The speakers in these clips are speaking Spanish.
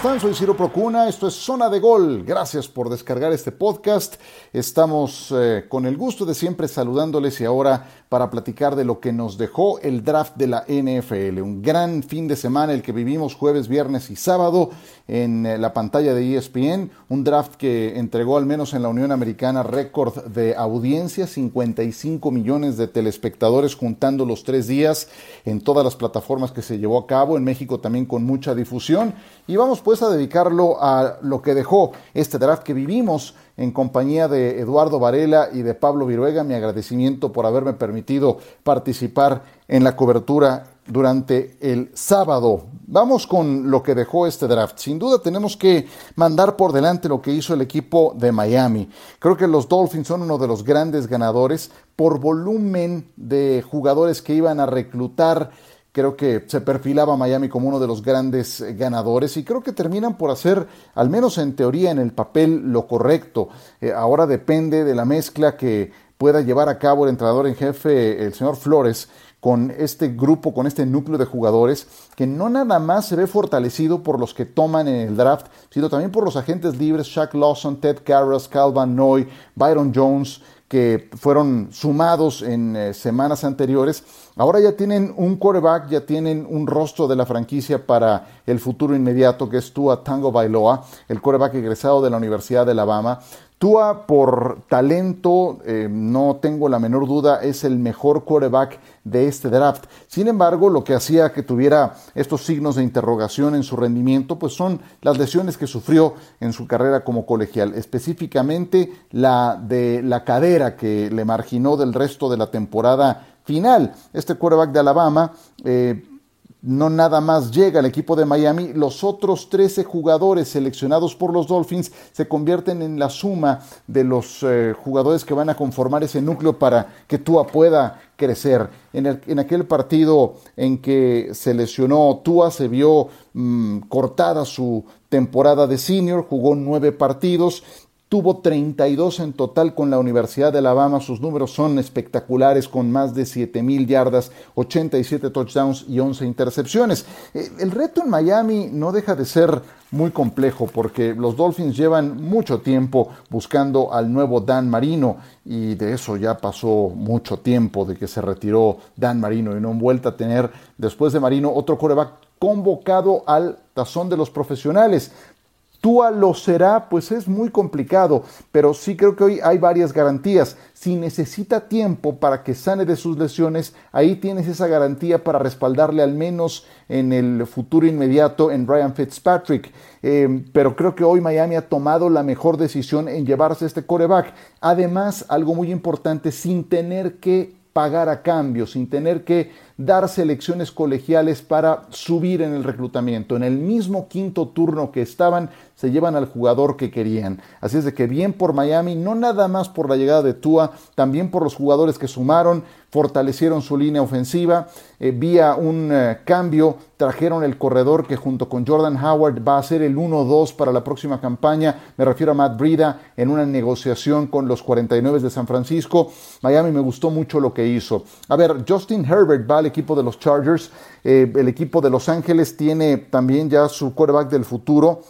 ¿Cómo están? Soy Ciro Procuna, esto es Zona de Gol. Gracias por descargar este podcast. Estamos eh, con el gusto de siempre saludándoles y ahora para platicar de lo que nos dejó el draft de la NFL. Un gran fin de semana el que vivimos jueves, viernes y sábado en eh, la pantalla de ESPN. Un draft que entregó al menos en la Unión Americana récord de audiencia, 55 millones de telespectadores juntando los tres días en todas las plataformas que se llevó a cabo. En México también con mucha difusión. Y vamos pues a dedicarlo a lo que dejó este draft que vivimos en compañía de Eduardo Varela y de Pablo Viruega. Mi agradecimiento por haberme permitido participar en la cobertura durante el sábado. Vamos con lo que dejó este draft. Sin duda tenemos que mandar por delante lo que hizo el equipo de Miami. Creo que los Dolphins son uno de los grandes ganadores por volumen de jugadores que iban a reclutar Creo que se perfilaba Miami como uno de los grandes eh, ganadores y creo que terminan por hacer, al menos en teoría, en el papel, lo correcto. Eh, ahora depende de la mezcla que pueda llevar a cabo el entrenador en jefe, el señor Flores, con este grupo, con este núcleo de jugadores, que no nada más se ve fortalecido por los que toman en el draft, sino también por los agentes libres, Shaq Lawson, Ted Karras, Calvin Noy, Byron Jones, que fueron sumados en eh, semanas anteriores, ahora ya tienen un quarterback, ya tienen un rostro de la franquicia para el futuro inmediato, que es Tua Tango Bailoa, el quarterback egresado de la Universidad de Alabama. Tua, por talento, eh, no tengo la menor duda, es el mejor quarterback de este draft. Sin embargo, lo que hacía que tuviera estos signos de interrogación en su rendimiento, pues son las lesiones que sufrió en su carrera como colegial, específicamente la de la cadera que le marginó del resto de la temporada final. Este quarterback de Alabama eh, no nada más llega al equipo de Miami, los otros 13 jugadores seleccionados por los Dolphins se convierten en la suma de los eh, jugadores que van a conformar ese núcleo para que Tua pueda crecer. En, aquel partido en que se lesionó Tua, se vio mm, cortada su temporada de senior, jugó nueve partidos, Tuvo 32 en total con la Universidad de Alabama. Sus números son espectaculares con más de 7 mil yardas, 87 touchdowns y 11 intercepciones. Eh, el reto en Miami no deja de ser muy complejo porque los Dolphins llevan mucho tiempo buscando al nuevo Dan Marino y de eso ya pasó mucho tiempo de que se retiró Dan Marino y no han vuelto a tener después de Marino otro coreback convocado al tazón de los profesionales. Tua lo será, pues es muy complicado, pero sí creo que hoy hay varias garantías. Si necesita tiempo para que sane de sus lesiones, ahí tienes esa garantía para respaldarle al menos en el futuro inmediato en Ryan Fitzpatrick. Eh, pero creo que hoy Miami ha tomado la mejor decisión en llevarse este coreback. Además, algo muy importante, sin tener que pagar a cambio, sin tener que dar selecciones colegiales para subir en el reclutamiento. En el mismo quinto turno que estaban, se llevan al jugador que querían. Así es de que bien por Miami, no nada más por la llegada de Tua, también por los jugadores que sumaron, fortalecieron su línea ofensiva, eh, vía un eh, cambio, trajeron el corredor que junto con Jordan Howard va a ser el 1-2 para la próxima campaña, me refiero a Matt Brida, en una negociación con los 49 de San Francisco. Miami me gustó mucho lo que hizo. A ver, Justin Herbert va al equipo de los Chargers, eh, el equipo de Los Ángeles tiene también ya su quarterback del futuro,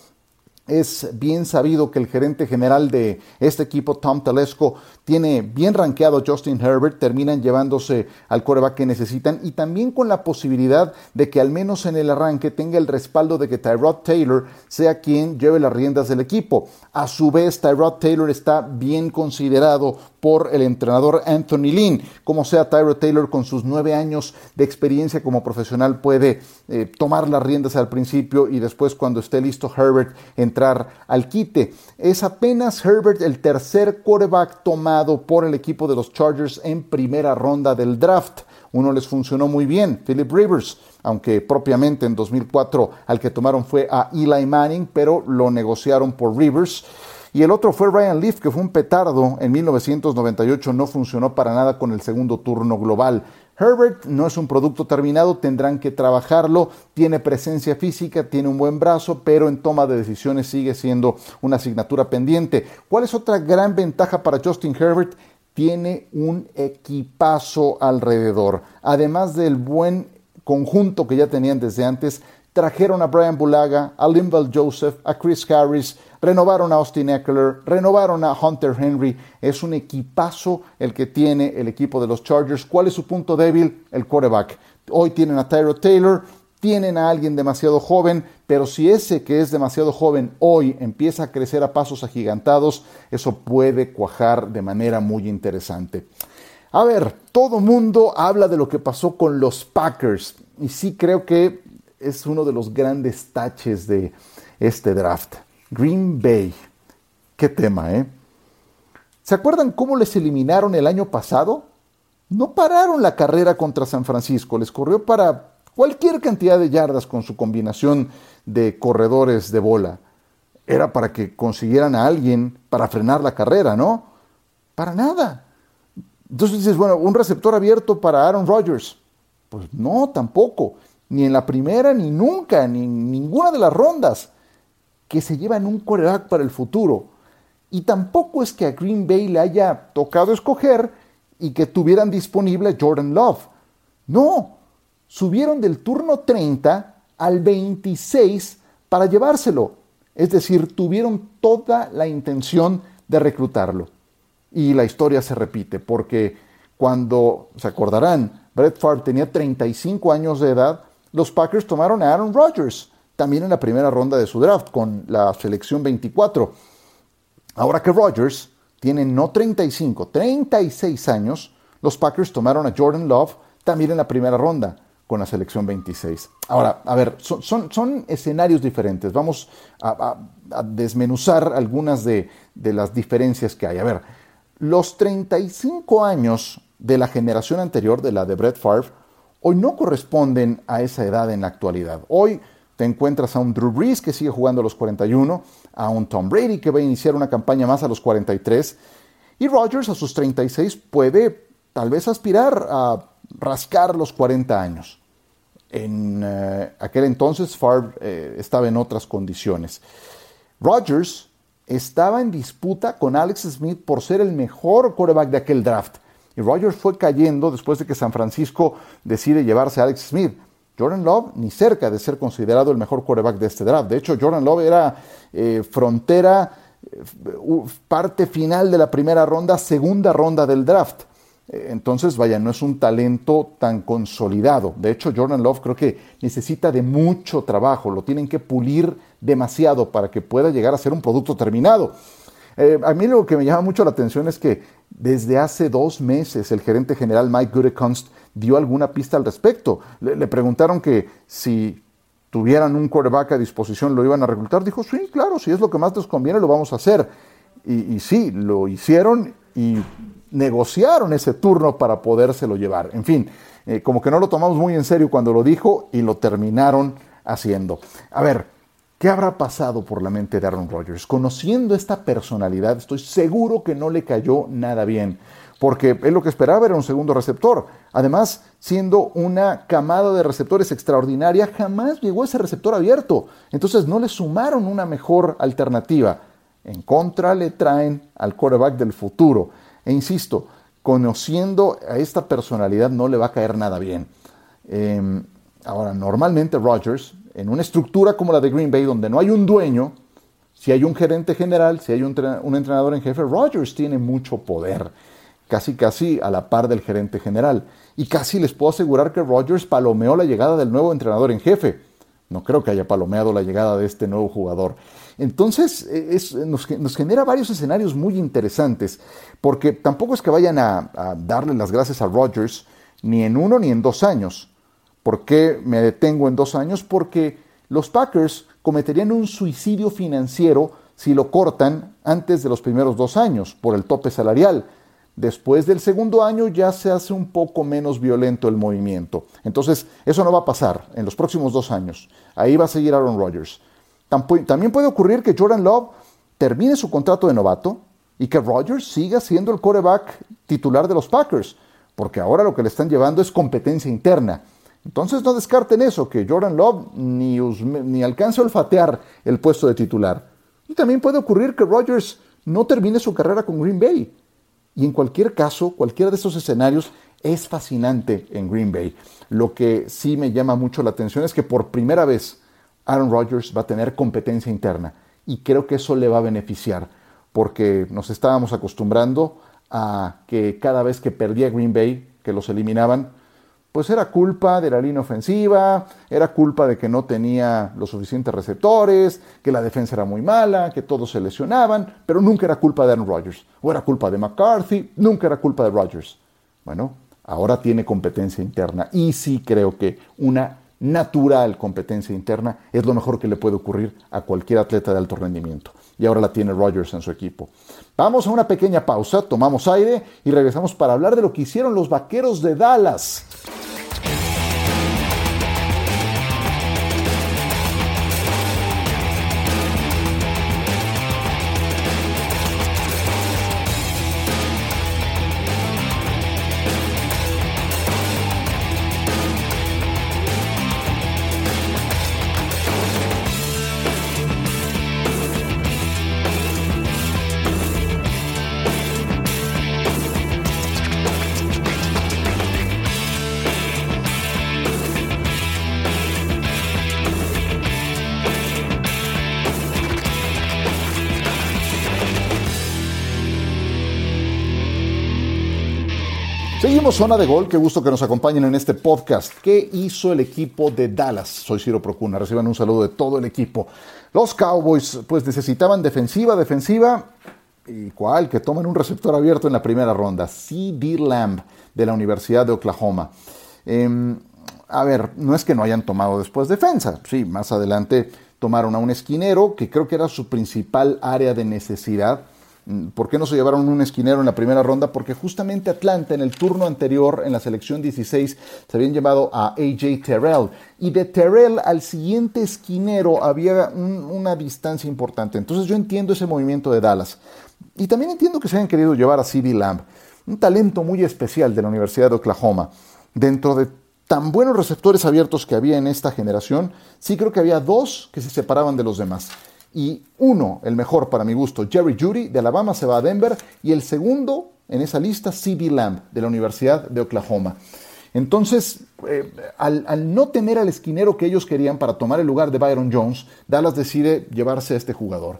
es bien sabido que el gerente general de este equipo, Tom Telesco, tiene bien rankeado a Justin Herbert, terminan llevándose al coreback que necesitan y también con la posibilidad de que al menos en el arranque tenga el respaldo de que Tyrod Taylor sea quien lleve las riendas del equipo. A su vez, Tyrod Taylor está bien considerado por el entrenador Anthony Lynn. Como sea, Tyrod Taylor con sus nueve años de experiencia como profesional puede eh, tomar las riendas al principio y después cuando esté listo Herbert entrar al quite. Es apenas Herbert el tercer quarterback tomado por el equipo de los Chargers en primera ronda del draft. Uno les funcionó muy bien, Philip Rivers, aunque propiamente en 2004 al que tomaron fue a Eli Manning, pero lo negociaron por Rivers. Y el otro fue Ryan Leaf, que fue un petardo en 1998, no funcionó para nada con el segundo turno global. Herbert no es un producto terminado, tendrán que trabajarlo, tiene presencia física, tiene un buen brazo, pero en toma de decisiones sigue siendo una asignatura pendiente. ¿Cuál es otra gran ventaja para Justin Herbert? Tiene un equipazo alrededor. Además del buen conjunto que ya tenían desde antes, trajeron a Brian Bulaga, a Linval Joseph, a Chris Harris, renovaron a Austin Eckler, renovaron a Hunter Henry. Es un equipazo el que tiene el equipo de los Chargers. ¿Cuál es su punto débil? El quarterback. Hoy tienen a Tyro Taylor, tienen a alguien demasiado joven, pero si ese que es demasiado joven hoy empieza a crecer a pasos agigantados, eso puede cuajar de manera muy interesante. A ver, todo mundo habla de lo que pasó con los Packers y sí creo que es uno de los grandes taches de este draft. Green Bay. Qué tema, ¿eh? ¿Se acuerdan cómo les eliminaron el año pasado? No pararon la carrera contra San Francisco, les corrió para cualquier cantidad de yardas con su combinación de corredores de bola. Era para que consiguieran a alguien para frenar la carrera, ¿no? Para nada. Entonces dices, bueno, un receptor abierto para Aaron Rodgers. Pues no, tampoco. Ni en la primera, ni nunca, ni en ninguna de las rondas que se llevan un quarterback para el futuro. Y tampoco es que a Green Bay le haya tocado escoger y que tuvieran disponible Jordan Love. No, subieron del turno 30 al 26 para llevárselo. Es decir, tuvieron toda la intención de reclutarlo. Y la historia se repite, porque cuando, se acordarán, Brett Favre tenía 35 años de edad, los Packers tomaron a Aaron Rodgers, también en la primera ronda de su draft, con la selección 24. Ahora que Rodgers tiene no 35, 36 años, los Packers tomaron a Jordan Love también en la primera ronda con la selección 26. Ahora, a ver, son, son, escenarios diferentes. Vamos a, desmenuzar algunas de, de, las diferencias que hay. A ver, los 35 años de la generación anterior, de la de Brett Favre, hoy no corresponden a esa edad en la actualidad. Hoy te encuentras a un Drew Brees que sigue jugando a los 41, a un Tom Brady que va a iniciar una campaña más a los 43, y Rodgers a sus 36 puede tal vez aspirar a rascar los 40 años. En eh, aquel entonces Favre eh, estaba en otras condiciones. Rodgers estaba en disputa con Alex Smith por ser el mejor quarterback de aquel draft. Y Rodgers fue cayendo después de que San Francisco decide llevarse a Alex Smith. Jordan Love ni cerca de ser considerado el mejor quarterback de este draft. De hecho, Jordan Love era eh, frontera, parte final de la primera ronda, segunda ronda del draft. Entonces, vaya, no es un talento tan consolidado. De hecho, Jordan Love creo que necesita de mucho trabajo, lo tienen que pulir demasiado para que pueda llegar a ser un producto terminado. Eh, a mí lo que me llama mucho la atención es que desde hace dos meses el gerente general Mike Gutekunst dio alguna pista al respecto. Le, preguntaron que si tuvieran un quarterback a disposición lo iban a reclutar. Dijo, sí, claro, si es lo que más nos conviene, lo vamos a hacer. Y, y sí, lo hicieron y negociaron ese turno para podérselo llevar. En fin, eh, como que no lo tomamos muy en serio cuando lo dijo y lo terminaron haciendo. A ver, ¿qué habrá pasado por la mente de Aaron Rodgers? Conociendo esta personalidad, estoy seguro que no le cayó nada bien, porque él lo que esperaba era un segundo receptor. Además, siendo una camada de receptores extraordinaria, jamás llegó ese receptor abierto. Entonces no le sumaron una mejor alternativa. En contra le traen al quarterback del futuro. E insisto, conociendo a esta personalidad no le va a caer nada bien. Em, ahora, normalmente Rodgers, en una estructura como la de Green Bay, donde no hay un dueño, si hay un gerente general, si hay un, entrenador en jefe, Rodgers tiene mucho poder, casi casi a la par del gerente general. Y casi les puedo asegurar que Rodgers palomeó la llegada del nuevo entrenador en jefe. No creo que haya palomeado la llegada de este nuevo jugador. Entonces, e, nos, genera varios escenarios muy interesantes, porque tampoco es que vayan a, darle las gracias a Rodgers ni en uno ni en dos años. ¿Por qué me detengo en dos años? Porque los Packers cometerían un suicidio financiero si lo cortan antes de los primeros dos años por el tope salarial. Después del segundo año ya se hace un poco menos violento el movimiento. Entonces, eso no va a pasar en los próximos dos años. Ahí va a seguir Aaron Rodgers. También puede ocurrir que Jordan Love termine su contrato de novato y que Rodgers siga siendo el quarterback titular de los Packers, porque ahora lo que le están llevando es competencia interna. Entonces no descarten eso, que Jordan Love ni, ni alcance a olfatear el puesto de titular. Y también puede ocurrir que Rodgers no termine su carrera con Green Bay. Y en cualquier caso, cualquiera de esos escenarios es fascinante en Green Bay. Lo que sí me llama mucho la atención es que por primera vez Aaron Rodgers va a tener competencia interna y creo que eso le va a beneficiar porque nos estábamos acostumbrando a que cada vez que perdía Green Bay, que los eliminaban, pues era culpa de la línea ofensiva, era culpa de que no tenía los suficientes receptores, que la defensa era muy mala, que todos se lesionaban, pero nunca era culpa de Aaron Rodgers, o era culpa de McCarthy, nunca era culpa de Rodgers. Bueno, ahora tiene competencia interna y sí creo que una natural competencia interna es lo mejor que le puede ocurrir a cualquier atleta de alto rendimiento. Y ahora la tiene Rodgers en su equipo. Vamos a una pequeña pausa, tomamos aire y regresamos para hablar de lo que hicieron los Vaqueros de Dallas. Zona de gol, qué gusto que nos acompañen en este podcast. ¿Qué hizo el equipo de Dallas? Soy Ciro Procuna, reciban un saludo de todo el equipo. Los Cowboys pues necesitaban defensiva, defensiva, y cuál, que tomen un receptor abierto en la primera ronda, C.D. Lamb de la Universidad de Oklahoma. Em, a ver, no es que no hayan tomado después defensa, sí, más adelante tomaron a un esquinero que creo que era su principal área de necesidad ¿Por qué no se llevaron un esquinero en la primera ronda? Porque justamente Atlanta en el turno anterior, en la selección 16, se habían llevado a AJ Terrell. Y de Terrell al siguiente esquinero había una distancia importante. Entonces yo entiendo ese movimiento de Dallas. Y también entiendo que se hayan querido llevar a CD Lamb, un talento muy especial de la Universidad de Oklahoma. Dentro de tan buenos receptores abiertos que había en esta generación, sí creo que había dos que se separaban de los demás y uno, el mejor para mi gusto, Jerry Judy de Alabama se va a Denver y el segundo en esa lista, C.D. Lamb de la Universidad de Oklahoma. Entonces, eh, al, no tener al esquinero que ellos querían para tomar el lugar de Byron Jones, Dallas decide llevarse a este jugador.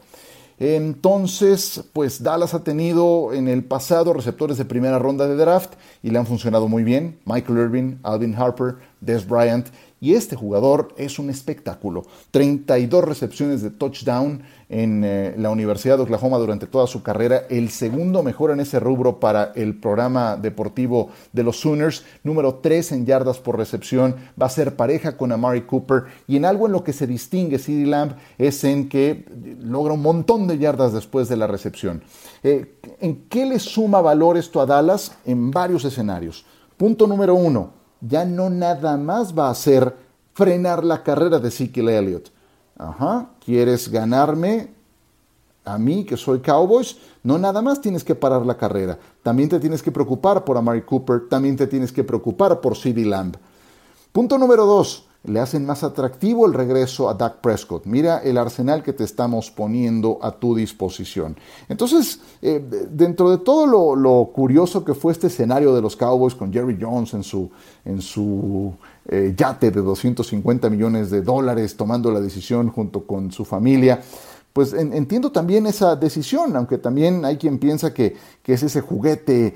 Entonces, pues Dallas ha tenido en el pasado receptores de primera ronda de draft y le han funcionado muy bien. Michael Irving, Alvin Harper, Des Bryant y este jugador es un espectáculo. 32 recepciones de touchdown en eh, la Universidad de Oklahoma durante toda su carrera. El segundo mejor en ese rubro para el programa deportivo de los Sooners. Número 3 en yardas por recepción. Va a ser pareja con Amari Cooper. Y en algo en lo que se distingue CD Lamb es en que logra un montón de yardas después de la recepción. Eh, ¿En qué le suma valor esto a Dallas? En varios escenarios. Punto número uno ya no nada más va a ser frenar la carrera de Ezekiel Elliott. Ajá, ¿quieres ganarme a mí, que soy Cowboys? No nada más tienes que parar la carrera. También te tienes que preocupar por Amari Cooper, también te tienes que preocupar por CD Lamb. Punto número dos le hacen más atractivo el regreso a Dak Prescott. Mira el arsenal que te estamos poniendo a tu disposición. Entonces, eh, dentro de todo lo, curioso que fue este escenario de los Cowboys con Jerry Jones en su, en su eh, yate de 250 millones de dólares, tomando la decisión junto con su familia, pues entiendo también esa decisión, aunque también hay quien piensa que, es ese juguete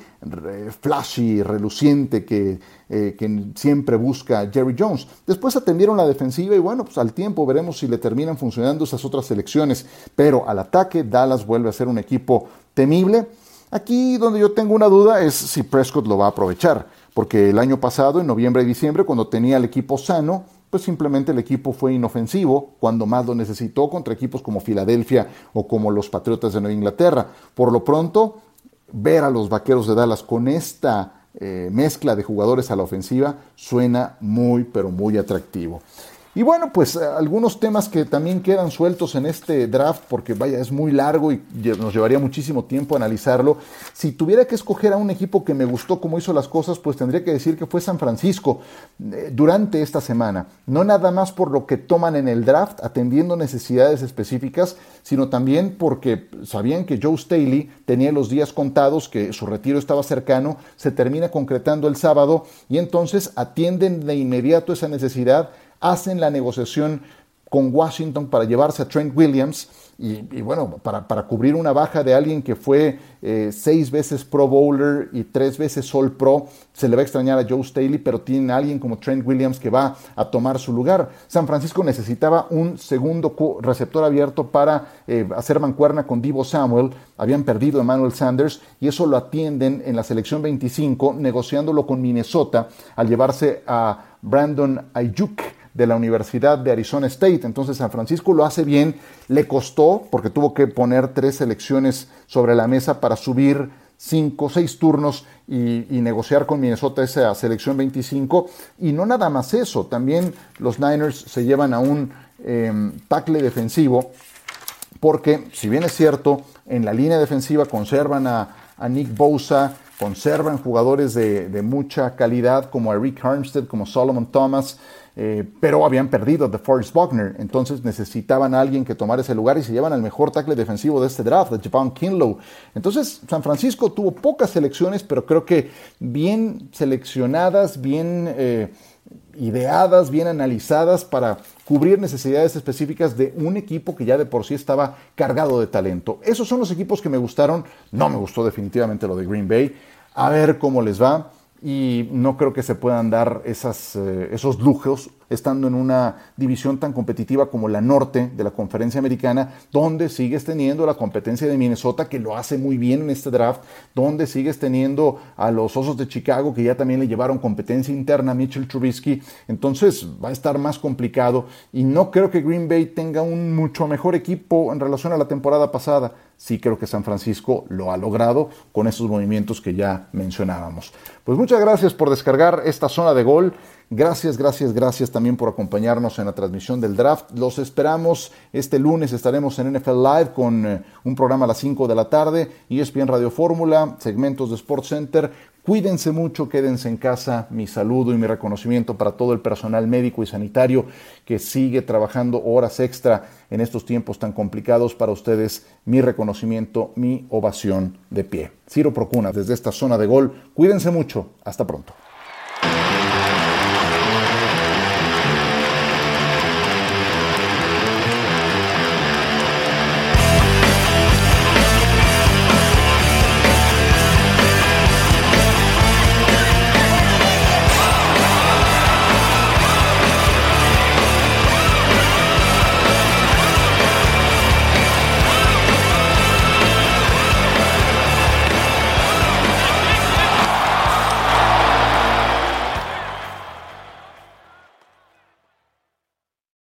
flashy, reluciente que, eh, que, siempre busca Jerry Jones. Después atendieron la defensiva y bueno, pues al tiempo veremos si le terminan funcionando esas otras selecciones, pero al ataque Dallas vuelve a ser un equipo temible. Aquí donde yo tengo una duda es si Prescott lo va a aprovechar, porque el año pasado, en noviembre y diciembre, cuando tenía el equipo sano, pues simplemente el equipo fue inofensivo cuando más lo necesitó contra equipos como Filadelfia o como los Patriotas de Nueva Inglaterra. Por lo pronto, ver a los Vaqueros de Dallas con esta eh, mezcla de jugadores a la ofensiva suena muy, pero muy atractivo. Y bueno, pues eh, algunos temas que también quedan sueltos en este draft, porque vaya, es muy largo y nos llevaría muchísimo tiempo analizarlo. Si tuviera que escoger a un equipo que me gustó cómo hizo las cosas, pues tendría que decir que fue San Francisco eh, durante esta semana. No nada más por lo que toman en el draft, atendiendo necesidades específicas, sino también porque sabían que Joe Staley tenía los días contados, que su retiro estaba cercano, se termina concretando el sábado y entonces atienden de inmediato esa necesidad hacen la negociación con Washington para llevarse a Trent Williams y, bueno, para, cubrir una baja de alguien que fue eh, seis veces Pro Bowler y tres veces All Pro, se le va a extrañar a Joe Staley, pero tiene a alguien como Trent Williams que va a tomar su lugar. San Francisco necesitaba un segundo receptor abierto para eh, hacer mancuerna con Divo Samuel. Habían perdido a Emmanuel Sanders y eso lo atienden en la selección 25, negociándolo con Minnesota al llevarse a Brandon Ayuk de la Universidad de Arizona State. Entonces San Francisco lo hace bien, le costó porque tuvo que poner tres selecciones sobre la mesa para subir cinco, seis turnos y, negociar con Minnesota esa selección 25. Y no nada más eso, también los Niners se llevan a un em, tackle defensivo porque si bien es cierto, en la línea defensiva conservan a, Nick Bosa, conservan jugadores de, de, mucha calidad como a Rick Armstead, como Solomon Thomas, eh, pero habían perdido a Forrest Buckner, entonces necesitaban a alguien que tomara ese lugar y se llevan al mejor tackle defensivo de este draft, de Javon Kinlow. Entonces, San Francisco tuvo pocas selecciones, pero creo que bien seleccionadas, bien eh, ideadas, bien analizadas para cubrir necesidades específicas de un equipo que ya de por sí estaba cargado de talento. Esos son los equipos que me gustaron. No me gustó definitivamente lo de Green Bay. A ver cómo les va y no creo que se puedan dar esas, eh, esos lujos estando en una división tan competitiva como la norte de la conferencia americana, donde sigues teniendo la competencia de Minnesota, que lo hace muy bien en este draft, donde sigues teniendo a los Osos de Chicago, que ya también le llevaron competencia interna a Mitchell Trubisky, entonces va a estar más complicado y no creo que Green Bay tenga un mucho mejor equipo en relación a la temporada pasada. Sí creo que San Francisco lo ha logrado con esos movimientos que ya mencionábamos. Pues muchas gracias por descargar esta zona de gol. Gracias, gracias, gracias también por acompañarnos en la transmisión del draft. Los esperamos este lunes, estaremos en NFL Live con eh, un programa a las 5 de la tarde, ESPN Radio Fórmula, segmentos de Sports Center. Cuídense mucho, quédense en casa. Mi saludo y mi reconocimiento para todo el personal médico y sanitario que sigue trabajando horas extra en estos tiempos tan complicados para ustedes. Mi reconocimiento, mi ovación de pie. Ciro Procuna, desde esta zona de gol. Cuídense mucho. Hasta pronto.